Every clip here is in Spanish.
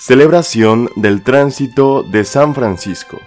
Celebración del tránsito de San Francisco.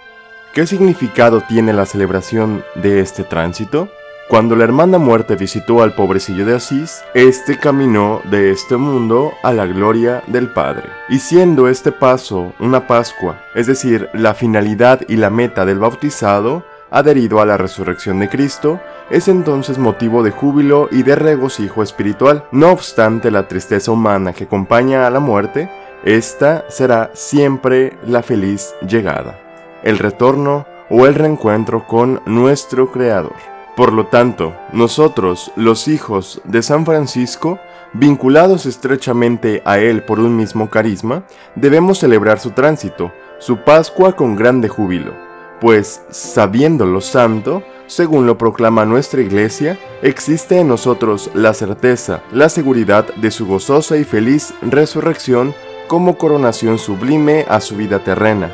¿Qué significado tiene la celebración de este tránsito? Cuando la hermana muerte visitó al pobrecillo de Asís, este caminó de este mundo a la gloria del Padre. Y siendo este paso una Pascua, es decir, la finalidad y la meta del bautizado, adherido a la resurrección de Cristo, es entonces motivo de júbilo y de regocijo espiritual. No obstante la tristeza humana que acompaña a la muerte, esta será siempre la feliz llegada, el retorno o el reencuentro con nuestro Creador. Por lo tanto, nosotros, los hijos de San Francisco, vinculados estrechamente a él por un mismo carisma, debemos celebrar su tránsito, su Pascua con grande júbilo, pues, sabiéndolo santo, según lo proclama nuestra Iglesia, existe en nosotros la certeza, la seguridad de su gozosa y feliz resurrección como coronación sublime a su vida terrena,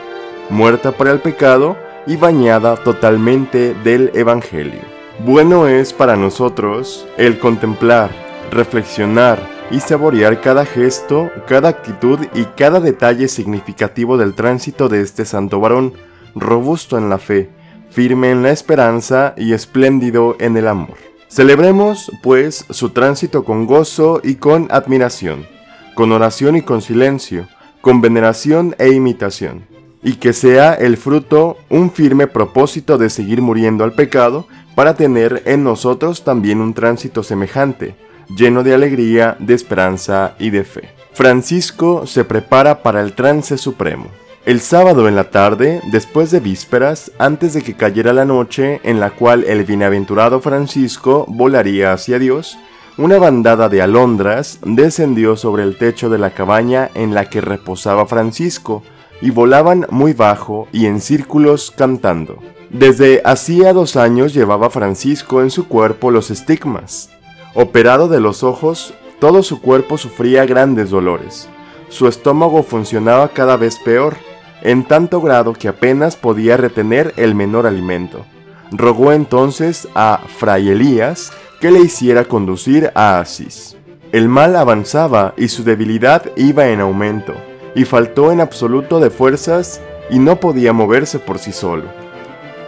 muerta para el pecado y bañada totalmente del Evangelio. Bueno es para nosotros el contemplar, reflexionar y saborear cada gesto, cada actitud y cada detalle significativo del tránsito de este santo varón, robusto en la fe, firme en la esperanza y espléndido en el amor. Celebremos, pues, su tránsito con gozo y con admiración con oración y con silencio, con veneración e imitación, y que sea el fruto un firme propósito de seguir muriendo al pecado para tener en nosotros también un tránsito semejante, lleno de alegría, de esperanza y de fe. Francisco se prepara para el trance supremo. El sábado en la tarde, después de vísperas, antes de que cayera la noche en la cual el bienaventurado Francisco volaría hacia Dios, una bandada de alondras descendió sobre el techo de la cabaña en la que reposaba Francisco y volaban muy bajo y en círculos cantando. Desde hacía dos años llevaba Francisco en su cuerpo los estigmas. Operado de los ojos, todo su cuerpo sufría grandes dolores. Su estómago funcionaba cada vez peor, en tanto grado que apenas podía retener el menor alimento. Rogó entonces a Fray Elías que le hiciera conducir a Asís. El mal avanzaba y su debilidad iba en aumento, y faltó en absoluto de fuerzas y no podía moverse por sí solo.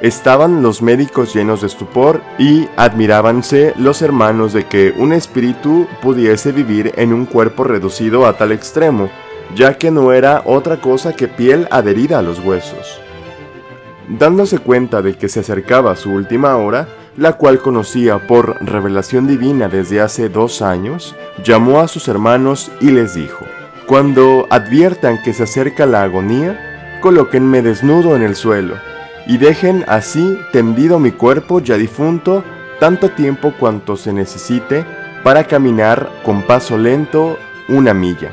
Estaban los médicos llenos de estupor y admirábanse los hermanos de que un espíritu pudiese vivir en un cuerpo reducido a tal extremo, ya que no era otra cosa que piel adherida a los huesos. Dándose cuenta de que se acercaba su última hora, la cual conocía por revelación divina desde hace dos años, llamó a sus hermanos y les dijo, Cuando adviertan que se acerca la agonía, colóquenme desnudo en el suelo, y dejen así tendido mi cuerpo ya difunto tanto tiempo cuanto se necesite para caminar con paso lento una milla.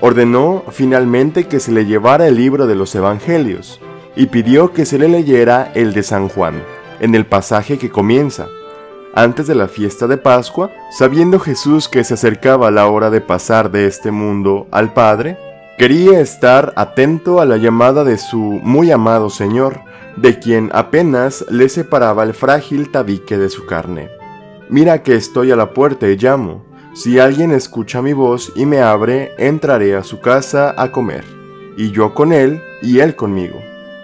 Ordenó finalmente que se le llevara el libro de los Evangelios, y pidió que se le leyera el de San Juan en el pasaje que comienza. Antes de la fiesta de Pascua, sabiendo Jesús que se acercaba la hora de pasar de este mundo al Padre, quería estar atento a la llamada de su muy amado Señor, de quien apenas le separaba el frágil tabique de su carne. Mira que estoy a la puerta y llamo. Si alguien escucha mi voz y me abre, entraré a su casa a comer, y yo con él y él conmigo.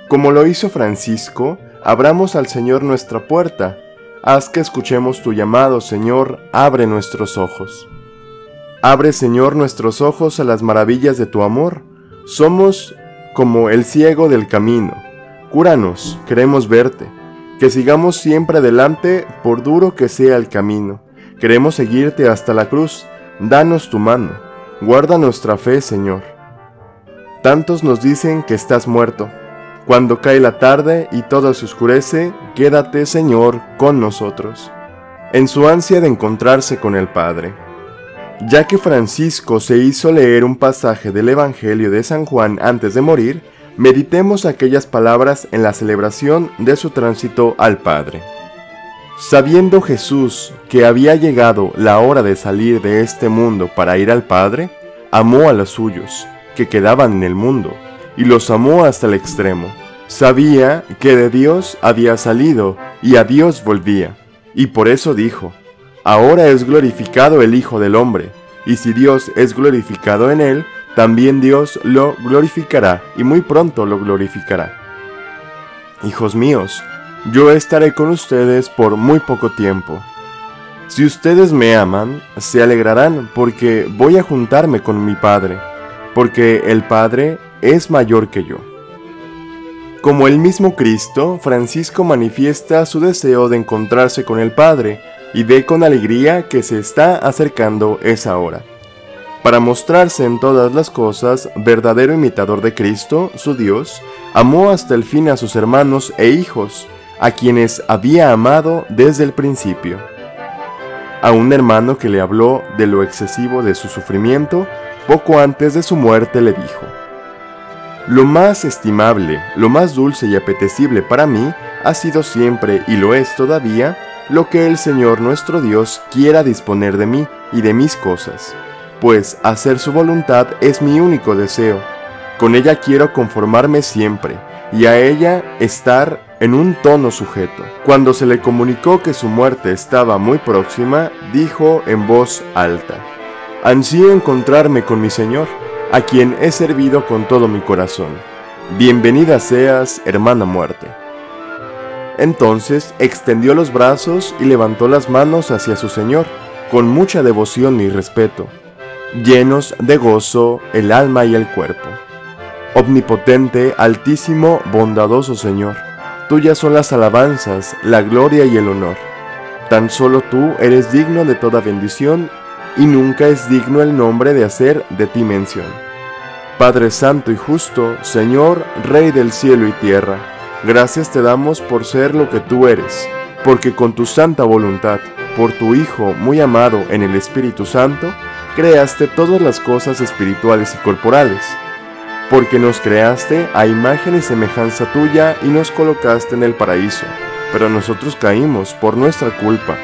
Como lo hizo Francisco, abramos al Señor nuestra puerta. Haz que escuchemos tu llamado, Señor, abre nuestros ojos. Abre, Señor, nuestros ojos a las maravillas de tu amor. Somos como el ciego del camino. Cúranos, queremos verte. Que sigamos siempre adelante, por duro que sea el camino. Queremos seguirte hasta la cruz. Danos tu mano. Guarda nuestra fe, Señor. Tantos nos dicen que estás muerto cuando cae la tarde y todo se oscurece, quédate, Señor, con nosotros, en su ansia de encontrarse con el Padre. Ya que Francisco se hizo leer un pasaje del Evangelio de San Juan antes de morir, meditemos aquellas palabras en la celebración de su tránsito al Padre. Sabiendo Jesús que había llegado la hora de salir de este mundo para ir al Padre, amó a los suyos, que quedaban en el mundo, y los amó hasta el extremo. Sabía que de Dios había salido y a Dios volvía, y por eso dijo, Ahora es glorificado el Hijo del Hombre, y si Dios es glorificado en él, también Dios lo glorificará y muy pronto lo glorificará. Hijos míos, yo estaré con ustedes por muy poco tiempo. Si ustedes me aman, se alegrarán porque voy a juntarme con mi Padre, porque el Padre es mayor que yo. Como el mismo Cristo, Francisco manifiesta su deseo de encontrarse con el Padre y ve con alegría que se está acercando esa hora. Para mostrarse en todas las cosas verdadero imitador de Cristo, su Dios, amó hasta el fin a sus hermanos e hijos, a quienes había amado desde el principio. A un hermano que le habló de lo excesivo de su sufrimiento, poco antes de su muerte le dijo, Lo más estimable, lo más dulce y apetecible para mí ha sido siempre y lo es todavía lo que el Señor nuestro Dios quiera disponer de mí y de mis cosas, pues hacer su voluntad es mi único deseo. Con ella quiero conformarme siempre y a ella estar en un tono sujeto. Cuando se le comunicó que su muerte estaba muy próxima, dijo en voz alta, Ansío encontrarme con mi Señor, a quien he servido con todo mi corazón. Bienvenida seas, hermana muerte. Entonces extendió los brazos y levantó las manos hacia su Señor, con mucha devoción y respeto, llenos de gozo el alma y el cuerpo. Omnipotente, altísimo, bondadoso Señor, tuyas son las alabanzas, la gloria y el honor. Tan solo tú eres digno de toda bendición y nunca es digno el nombre de hacer de ti mención. Padre Santo y justo, Señor, Rey del cielo y tierra, Gracias te damos por ser lo que tú eres, porque con tu santa voluntad, por tu Hijo muy amado en el Espíritu Santo, creaste todas las cosas espirituales y corporales, porque nos creaste a imagen y semejanza tuya y nos colocaste en el paraíso, pero nosotros caímos por nuestra culpa.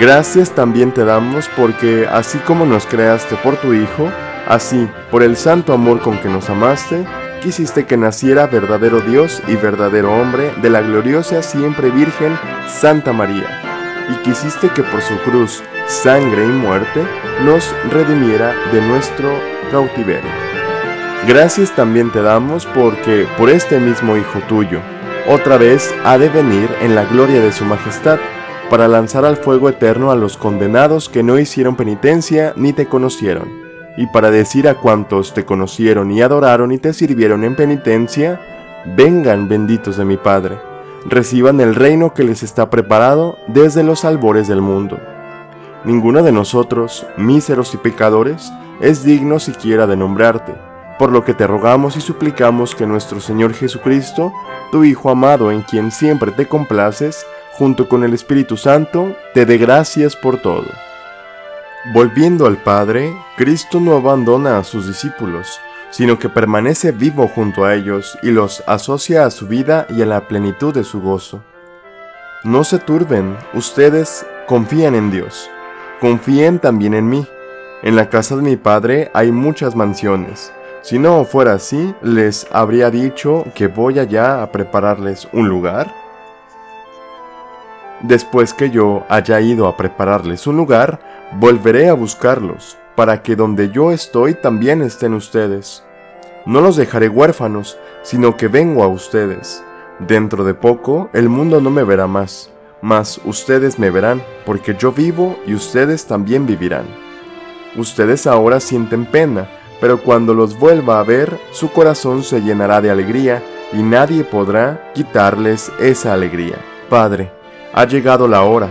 Gracias también te damos porque así como nos creaste por tu Hijo, así, por el santo amor con que nos amaste, quisiste que naciera verdadero Dios y verdadero hombre de la gloriosa siempre Virgen Santa María, y quisiste que por su cruz, sangre y muerte nos redimiera de nuestro cautiverio. Gracias también te damos porque por este mismo Hijo tuyo, otra vez ha de venir en la gloria de su majestad, para lanzar al fuego eterno a los condenados que no hicieron penitencia ni te conocieron y para decir a cuantos te conocieron y adoraron y te sirvieron en penitencia, vengan benditos de mi Padre, reciban el reino que les está preparado desde los albores del mundo. Ninguno de nosotros, míseros y pecadores, es digno siquiera de nombrarte, por lo que te rogamos y suplicamos que nuestro Señor Jesucristo, tu Hijo amado en quien siempre te complaces, junto con el Espíritu Santo, te dé gracias por todo. Volviendo al Padre, Cristo no abandona a sus discípulos, sino que permanece vivo junto a ellos y los asocia a su vida y a la plenitud de su gozo. No se turben, ustedes confían en Dios, confíen también en mí. En la casa de mi Padre hay muchas mansiones. Si no fuera así, les habría dicho que voy allá a prepararles un lugar. Después que yo haya ido a prepararles un lugar, Volveré a buscarlos, para que donde yo estoy también estén ustedes. No los dejaré huérfanos, sino que vengo a ustedes. Dentro de poco el mundo no me verá más, mas ustedes me verán, porque yo vivo y ustedes también vivirán. Ustedes ahora sienten pena, pero cuando los vuelva a ver, su corazón se llenará de alegría y nadie podrá quitarles esa alegría. Padre, ha llegado la hora,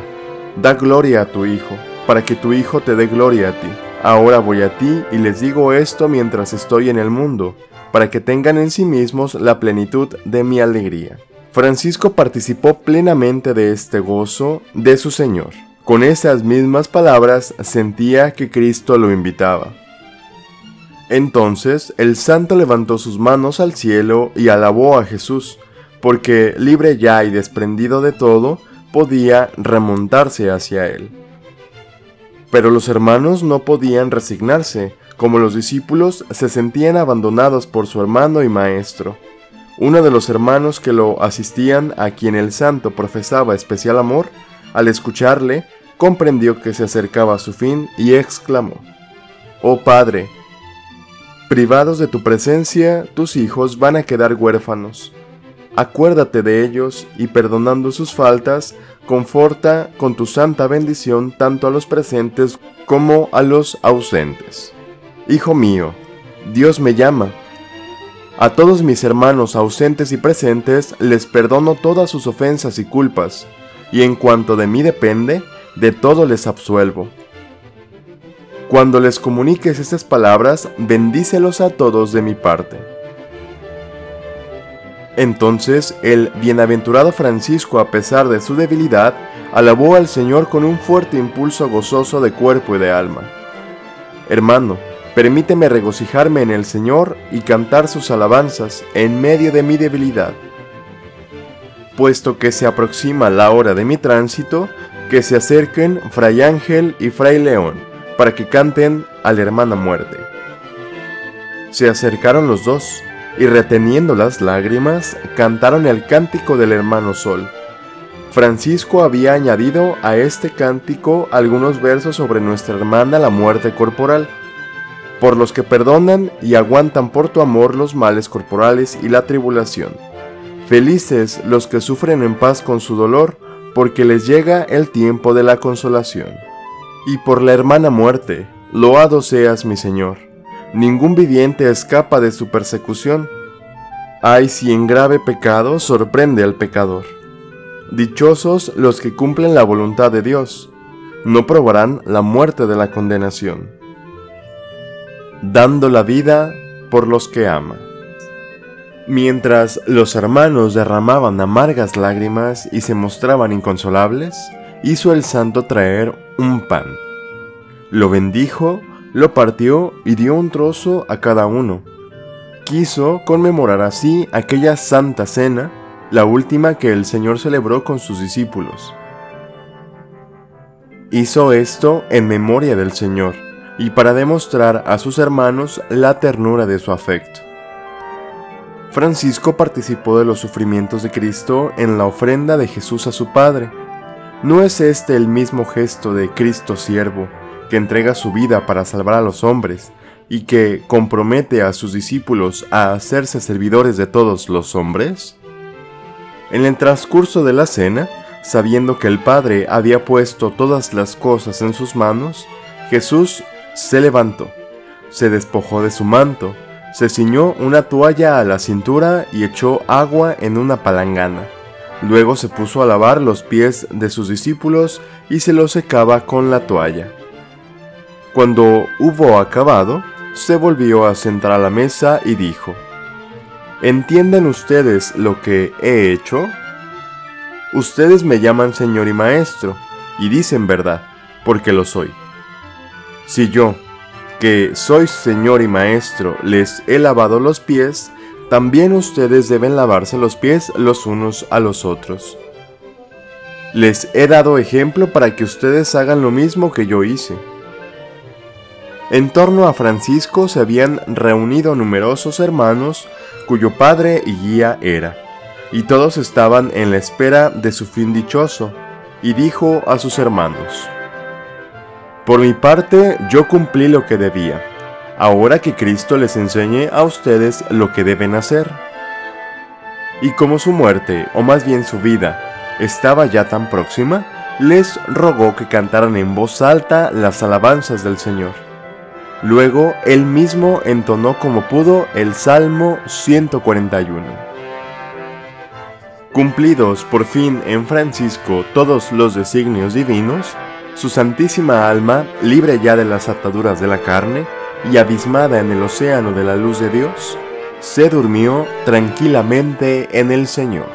da gloria a tu Hijo para que tu Hijo te dé gloria a ti. Ahora voy a ti y les digo esto mientras estoy en el mundo, para que tengan en sí mismos la plenitud de mi alegría. Francisco participó plenamente de este gozo de su Señor. Con esas mismas palabras sentía que Cristo lo invitaba. Entonces el santo levantó sus manos al cielo y alabó a Jesús, porque libre ya y desprendido de todo, podía remontarse hacia él. Pero los hermanos no podían resignarse, como los discípulos se sentían abandonados por su hermano y maestro. Uno de los hermanos que lo asistían, a quien el santo profesaba especial amor, al escucharle, comprendió que se acercaba a su fin y exclamó, Oh Padre, Privados de tu presencia, tus hijos van a quedar huérfanos. Acuérdate de ellos y perdonando sus faltas, conforta con tu santa bendición tanto a los presentes como a los ausentes. Hijo mío, Dios me llama. A todos mis hermanos ausentes y presentes les perdono todas sus ofensas y culpas, y en cuanto de mí depende, de todo les absuelvo. Cuando les comuniques estas palabras, bendícelos a todos de mi parte. Entonces el bienaventurado Francisco, a pesar de su debilidad, alabó al Señor con un fuerte impulso gozoso de cuerpo y de alma. Hermano, permíteme regocijarme en el Señor y cantar sus alabanzas en medio de mi debilidad. Puesto que se aproxima la hora de mi tránsito, que se acerquen Fray Ángel y Fray León para que canten a la hermana muerte. Se acercaron los dos y reteniendo las lágrimas cantaron el cántico del hermano Sol. Francisco había añadido a este cántico algunos versos sobre nuestra hermana la muerte corporal, por los que perdonan y aguantan por tu amor los males corporales y la tribulación. Felices los que sufren en paz con su dolor, porque les llega el tiempo de la consolación y por la hermana muerte, loado seas mi Señor. Ningún viviente escapa de su persecución. Ay si en grave pecado sorprende al pecador. Dichosos los que cumplen la voluntad de Dios, no probarán la muerte de la condenación. Dando la vida por los que ama. Mientras los hermanos derramaban amargas lágrimas y se mostraban inconsolables, hizo el santo traer un pan. Lo bendijo, lo partió y dio un trozo a cada uno. Quiso conmemorar así aquella santa cena, la última que el Señor celebró con sus discípulos. Hizo esto en memoria del Señor y para demostrar a sus hermanos la ternura de su afecto. Francisco participó de los sufrimientos de Cristo en la ofrenda de Jesús a su Padre ¿No es este el mismo gesto de Cristo siervo, que entrega su vida para salvar a los hombres y que compromete a sus discípulos a hacerse servidores de todos los hombres? En el transcurso de la cena, sabiendo que el Padre había puesto todas las cosas en sus manos, Jesús se levantó, se despojó de su manto, se ciñó una toalla a la cintura y echó agua en una palangana Luego se puso a lavar los pies de sus discípulos y se los secaba con la toalla. Cuando hubo acabado, se volvió a sentar a la mesa y dijo, ¿Entienden ustedes lo que he hecho? Ustedes me llaman Señor y Maestro, y dicen verdad, porque lo soy. Si yo, que soy Señor y Maestro, les he lavado los pies, también ustedes deben lavarse los pies los unos a los otros. Les he dado ejemplo para que ustedes hagan lo mismo que yo hice. En torno a Francisco se habían reunido numerosos hermanos cuyo padre y guía era, y todos estaban en la espera de su fin dichoso, y dijo a sus hermanos, Por mi parte yo cumplí lo que debía ahora que Cristo les enseñe a ustedes lo que deben hacer. Y como su muerte, o más bien su vida, estaba ya tan próxima, les rogó que cantaran en voz alta las alabanzas del Señor. Luego él mismo entonó como pudo el Salmo 141. Cumplidos por fin en Francisco todos los designios divinos, su santísima alma, libre ya de las ataduras de la carne, y abismada en el océano de la luz de Dios, se durmió tranquilamente en el Señor.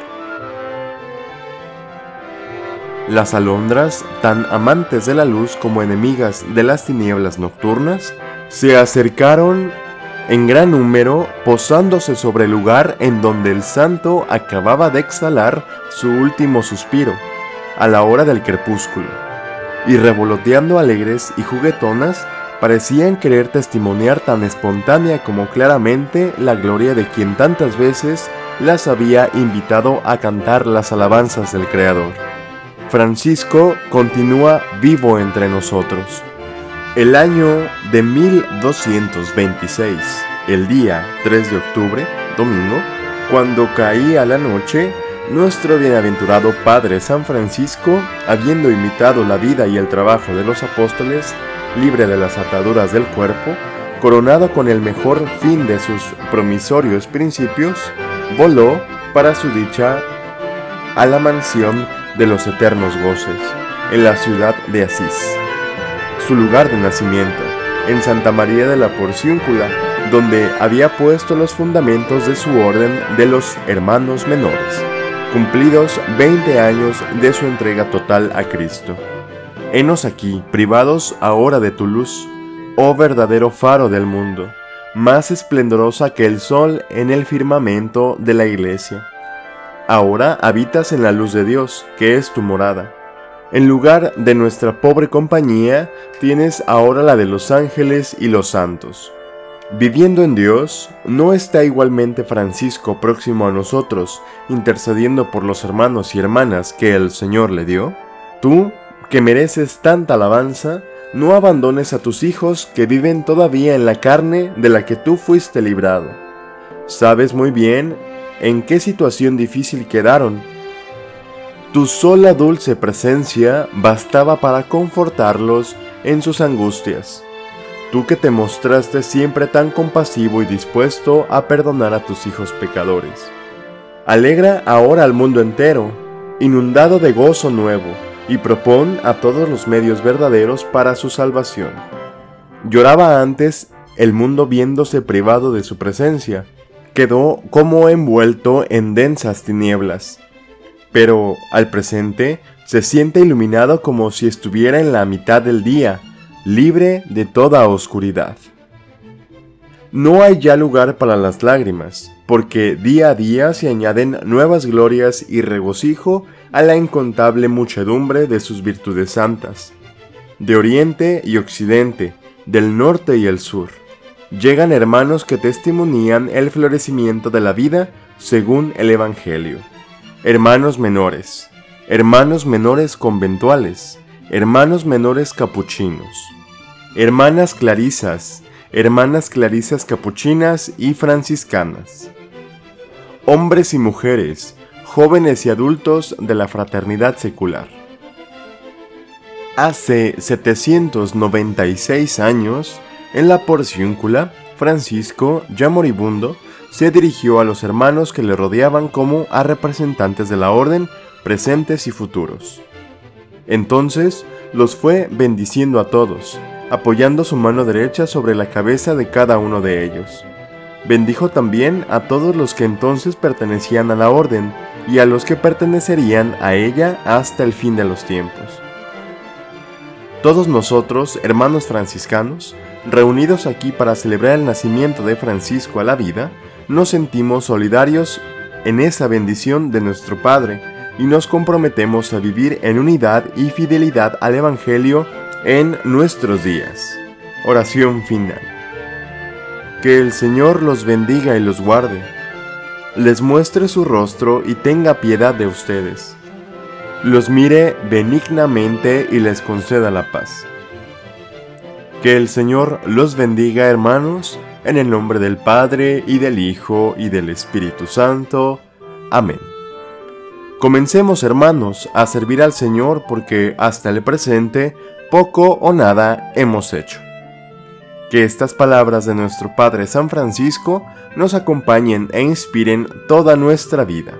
Las alondras, tan amantes de la luz como enemigas de las tinieblas nocturnas, se acercaron en gran número posándose sobre el lugar en donde el santo acababa de exhalar su último suspiro, a la hora del crepúsculo, y revoloteando alegres y juguetonas, parecían querer testimoniar tan espontánea como claramente la gloria de quien tantas veces las había invitado a cantar las alabanzas del Creador. Francisco continúa vivo entre nosotros. El año de 1226, El día 3 de octubre, domingo, cuando caía la noche, nuestro bienaventurado Padre San Francisco, habiendo imitado la vida y el trabajo de los apóstoles, libre de las ataduras del cuerpo, coronado con el mejor fin de sus promisorios principios, voló para su dicha a la mansión de los eternos goces, en la ciudad de Asís, su lugar de nacimiento, en Santa María de la Porciúncula, donde había puesto los fundamentos de su orden de los hermanos menores cumplidos 20 años de su entrega total a Cristo. Henos aquí, privados ahora de tu luz, oh verdadero faro del mundo, más esplendorosa que el sol en el firmamento de la iglesia. Ahora habitas en la luz de Dios, que es tu morada. En lugar de nuestra pobre compañía, tienes ahora la de los ángeles y los santos. Viviendo en Dios, ¿no está igualmente Francisco próximo a nosotros, intercediendo por los hermanos y hermanas que el Señor le dio? Tú, que mereces tanta alabanza, no abandones a tus hijos que viven todavía en la carne de la que tú fuiste librado. Sabes muy bien en qué situación difícil quedaron. Tu sola dulce presencia bastaba para confortarlos en sus angustias tú que te mostraste siempre tan compasivo y dispuesto a perdonar a tus hijos pecadores. Alegra ahora al mundo entero, inundado de gozo nuevo, y propón a todos los medios verdaderos para su salvación. Lloraba antes el mundo viéndose privado de su presencia, quedó como envuelto en densas tinieblas, pero al presente se siente iluminado como si estuviera en la mitad del día, libre de toda oscuridad. No hay ya lugar para las lágrimas, porque día a día se añaden nuevas glorias y regocijo a la incontable muchedumbre de sus virtudes santas. De oriente y occidente, del norte y el sur, llegan hermanos que testimonían el florecimiento de la vida según el Evangelio. Hermanos menores, hermanos menores conventuales, hermanos menores capuchinos hermanas clarisas, hermanas clarisas capuchinas y franciscanas, hombres y mujeres, jóvenes y adultos de la fraternidad secular. Hace 796 años, en la porciúncula, Francisco, ya moribundo, se dirigió a los hermanos que le rodeaban como a representantes de la orden, presentes y futuros. Entonces los fue bendiciendo a todos, apoyando su mano derecha sobre la cabeza de cada uno de ellos. Bendijo también a todos los que entonces pertenecían a la orden y a los que pertenecerían a ella hasta el fin de los tiempos. Todos nosotros, hermanos franciscanos, reunidos aquí para celebrar el nacimiento de Francisco a la vida, nos sentimos solidarios en esa bendición de nuestro Padre y nos comprometemos a vivir en unidad y fidelidad al Evangelio en nuestros días. Oración final. Que el Señor los bendiga y los guarde, les muestre su rostro y tenga piedad de ustedes, los mire benignamente y les conceda la paz. Que el Señor los bendiga hermanos, en el nombre del Padre y del Hijo y del Espíritu Santo. Amén. Comencemos hermanos a servir al Señor porque hasta el presente poco o nada hemos hecho. Que estas palabras de nuestro Padre San Francisco nos acompañen e inspiren toda nuestra vida.